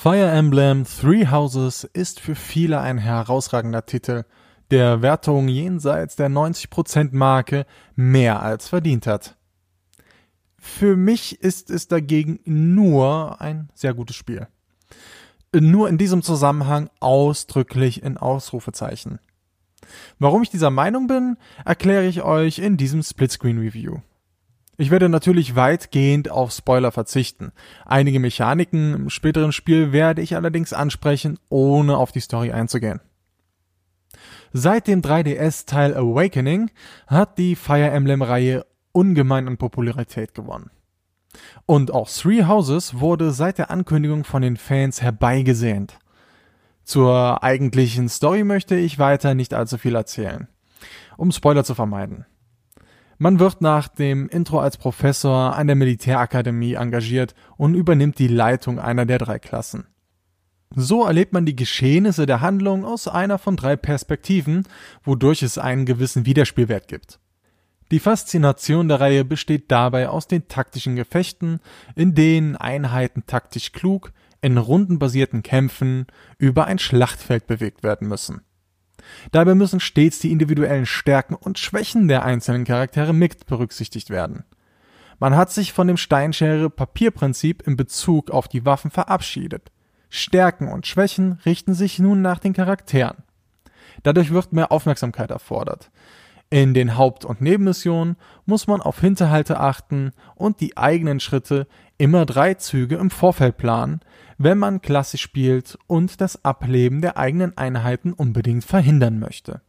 Fire Emblem Three Houses ist für viele ein herausragender Titel, der Wertung jenseits der 90% Marke mehr als verdient hat. Für mich ist es dagegen nur ein sehr gutes Spiel. Nur in diesem Zusammenhang ausdrücklich in Ausrufezeichen. Warum ich dieser Meinung bin, erkläre ich euch in diesem Splitscreen Review. Ich werde natürlich weitgehend auf Spoiler verzichten. Einige Mechaniken im späteren Spiel werde ich allerdings ansprechen, ohne auf die Story einzugehen. Seit dem 3DS-Teil Awakening hat die Fire Emblem-Reihe ungemein an Popularität gewonnen. Und auch Three Houses wurde seit der Ankündigung von den Fans herbeigesehnt. Zur eigentlichen Story möchte ich weiter nicht allzu viel erzählen, um Spoiler zu vermeiden. Man wird nach dem Intro als Professor an der Militärakademie engagiert und übernimmt die Leitung einer der drei Klassen. So erlebt man die Geschehnisse der Handlung aus einer von drei Perspektiven, wodurch es einen gewissen Wiederspielwert gibt. Die Faszination der Reihe besteht dabei aus den taktischen Gefechten, in denen Einheiten taktisch klug in rundenbasierten Kämpfen über ein Schlachtfeld bewegt werden müssen. Dabei müssen stets die individuellen Stärken und Schwächen der einzelnen Charaktere mit berücksichtigt werden. Man hat sich von dem Steinschere-Papierprinzip in Bezug auf die Waffen verabschiedet. Stärken und Schwächen richten sich nun nach den Charakteren. Dadurch wird mehr Aufmerksamkeit erfordert. In den Haupt- und Nebenmissionen muss man auf Hinterhalte achten und die eigenen Schritte immer drei Züge im Vorfeld planen, wenn man klassisch spielt und das Ableben der eigenen Einheiten unbedingt verhindern möchte.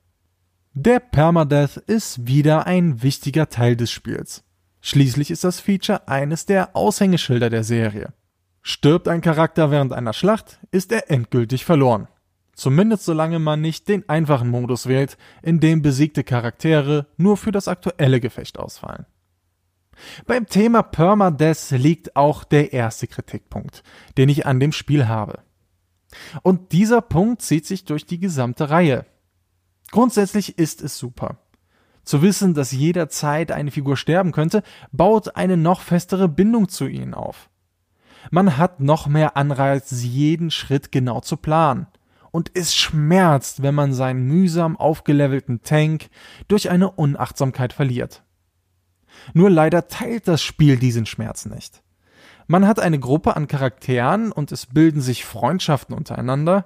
Der Permadeath ist wieder ein wichtiger Teil des Spiels. Schließlich ist das Feature eines der Aushängeschilder der Serie. Stirbt ein Charakter während einer Schlacht, ist er endgültig verloren. Zumindest solange man nicht den einfachen Modus wählt, in dem besiegte Charaktere nur für das aktuelle Gefecht ausfallen. Beim Thema Permadeath liegt auch der erste Kritikpunkt, den ich an dem Spiel habe. Und dieser Punkt zieht sich durch die gesamte Reihe. Grundsätzlich ist es super. Zu wissen, dass jederzeit eine Figur sterben könnte, baut eine noch festere Bindung zu ihnen auf. Man hat noch mehr Anreiz, jeden Schritt genau zu planen. Und es schmerzt, wenn man seinen mühsam aufgelevelten Tank durch eine Unachtsamkeit verliert. Nur leider teilt das Spiel diesen Schmerz nicht. Man hat eine Gruppe an Charakteren und es bilden sich Freundschaften untereinander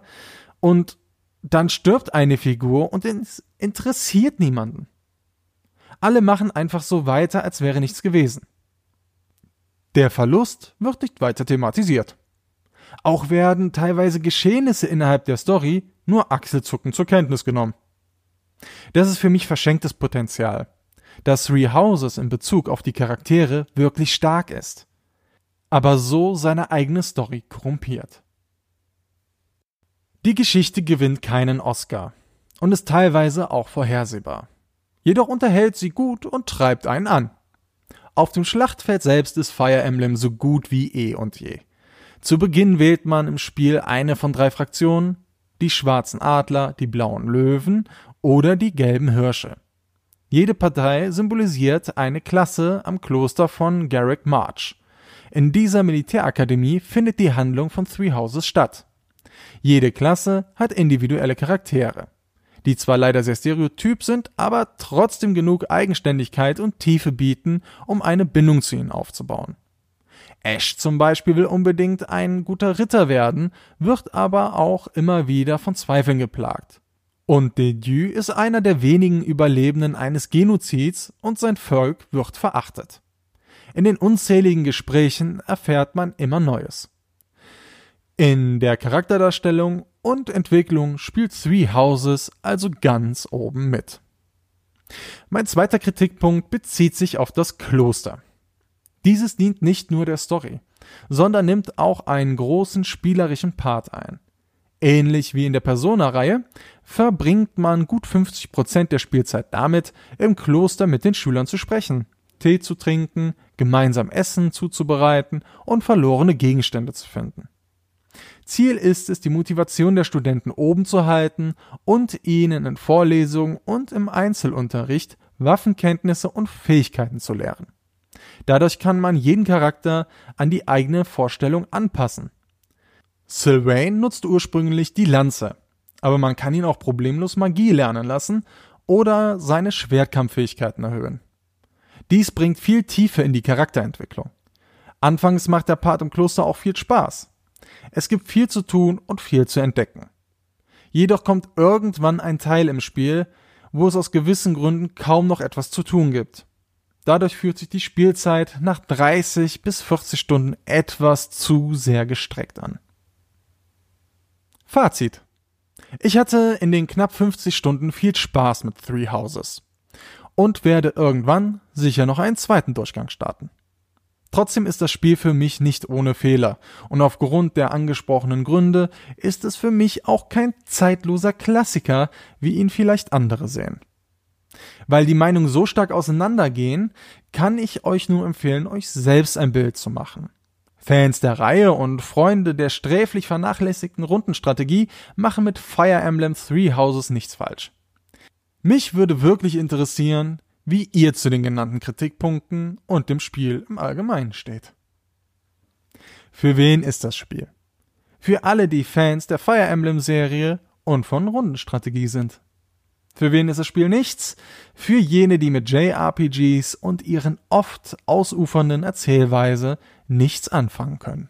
und dann stirbt eine Figur und es interessiert niemanden. Alle machen einfach so weiter, als wäre nichts gewesen. Der Verlust wird nicht weiter thematisiert. Auch werden teilweise Geschehnisse innerhalb der Story nur achselzuckend zur Kenntnis genommen. Das ist für mich verschenktes Potenzial dass Three Houses in Bezug auf die Charaktere wirklich stark ist, aber so seine eigene Story korrumpiert. Die Geschichte gewinnt keinen Oscar und ist teilweise auch vorhersehbar. Jedoch unterhält sie gut und treibt einen an. Auf dem Schlachtfeld selbst ist Fire Emblem so gut wie eh und je. Zu Beginn wählt man im Spiel eine von drei Fraktionen, die schwarzen Adler, die blauen Löwen oder die gelben Hirsche. Jede Partei symbolisiert eine Klasse am Kloster von Garrick March. In dieser Militärakademie findet die Handlung von Three Houses statt. Jede Klasse hat individuelle Charaktere, die zwar leider sehr stereotyp sind, aber trotzdem genug Eigenständigkeit und Tiefe bieten, um eine Bindung zu ihnen aufzubauen. Ash zum Beispiel will unbedingt ein guter Ritter werden, wird aber auch immer wieder von Zweifeln geplagt. Und Dedieu ist einer der wenigen Überlebenden eines Genozids und sein Volk wird verachtet. In den unzähligen Gesprächen erfährt man immer Neues. In der Charakterdarstellung und Entwicklung spielt Three Houses also ganz oben mit. Mein zweiter Kritikpunkt bezieht sich auf das Kloster. Dieses dient nicht nur der Story, sondern nimmt auch einen großen spielerischen Part ein. Ähnlich wie in der Persona-Reihe verbringt man gut 50 Prozent der Spielzeit damit, im Kloster mit den Schülern zu sprechen, Tee zu trinken, gemeinsam Essen zuzubereiten und verlorene Gegenstände zu finden. Ziel ist es, die Motivation der Studenten oben zu halten und ihnen in Vorlesungen und im Einzelunterricht Waffenkenntnisse und Fähigkeiten zu lehren. Dadurch kann man jeden Charakter an die eigene Vorstellung anpassen Sylvain nutzt ursprünglich die Lanze, aber man kann ihn auch problemlos Magie lernen lassen oder seine Schwertkampffähigkeiten erhöhen. Dies bringt viel Tiefe in die Charakterentwicklung. Anfangs macht der Part im Kloster auch viel Spaß. Es gibt viel zu tun und viel zu entdecken. Jedoch kommt irgendwann ein Teil im Spiel, wo es aus gewissen Gründen kaum noch etwas zu tun gibt. Dadurch fühlt sich die Spielzeit nach 30 bis 40 Stunden etwas zu sehr gestreckt an. Fazit. Ich hatte in den knapp 50 Stunden viel Spaß mit Three Houses und werde irgendwann sicher noch einen zweiten Durchgang starten. Trotzdem ist das Spiel für mich nicht ohne Fehler und aufgrund der angesprochenen Gründe ist es für mich auch kein zeitloser Klassiker, wie ihn vielleicht andere sehen. Weil die Meinungen so stark auseinandergehen, kann ich euch nur empfehlen, euch selbst ein Bild zu machen. Fans der Reihe und Freunde der sträflich vernachlässigten Rundenstrategie machen mit Fire Emblem Three Houses nichts falsch. Mich würde wirklich interessieren, wie ihr zu den genannten Kritikpunkten und dem Spiel im Allgemeinen steht. Für wen ist das Spiel? Für alle, die Fans der Fire Emblem Serie und von Rundenstrategie sind. Für wen ist das Spiel nichts? Für jene, die mit JRPGs und ihren oft ausufernden Erzählweise nichts anfangen können.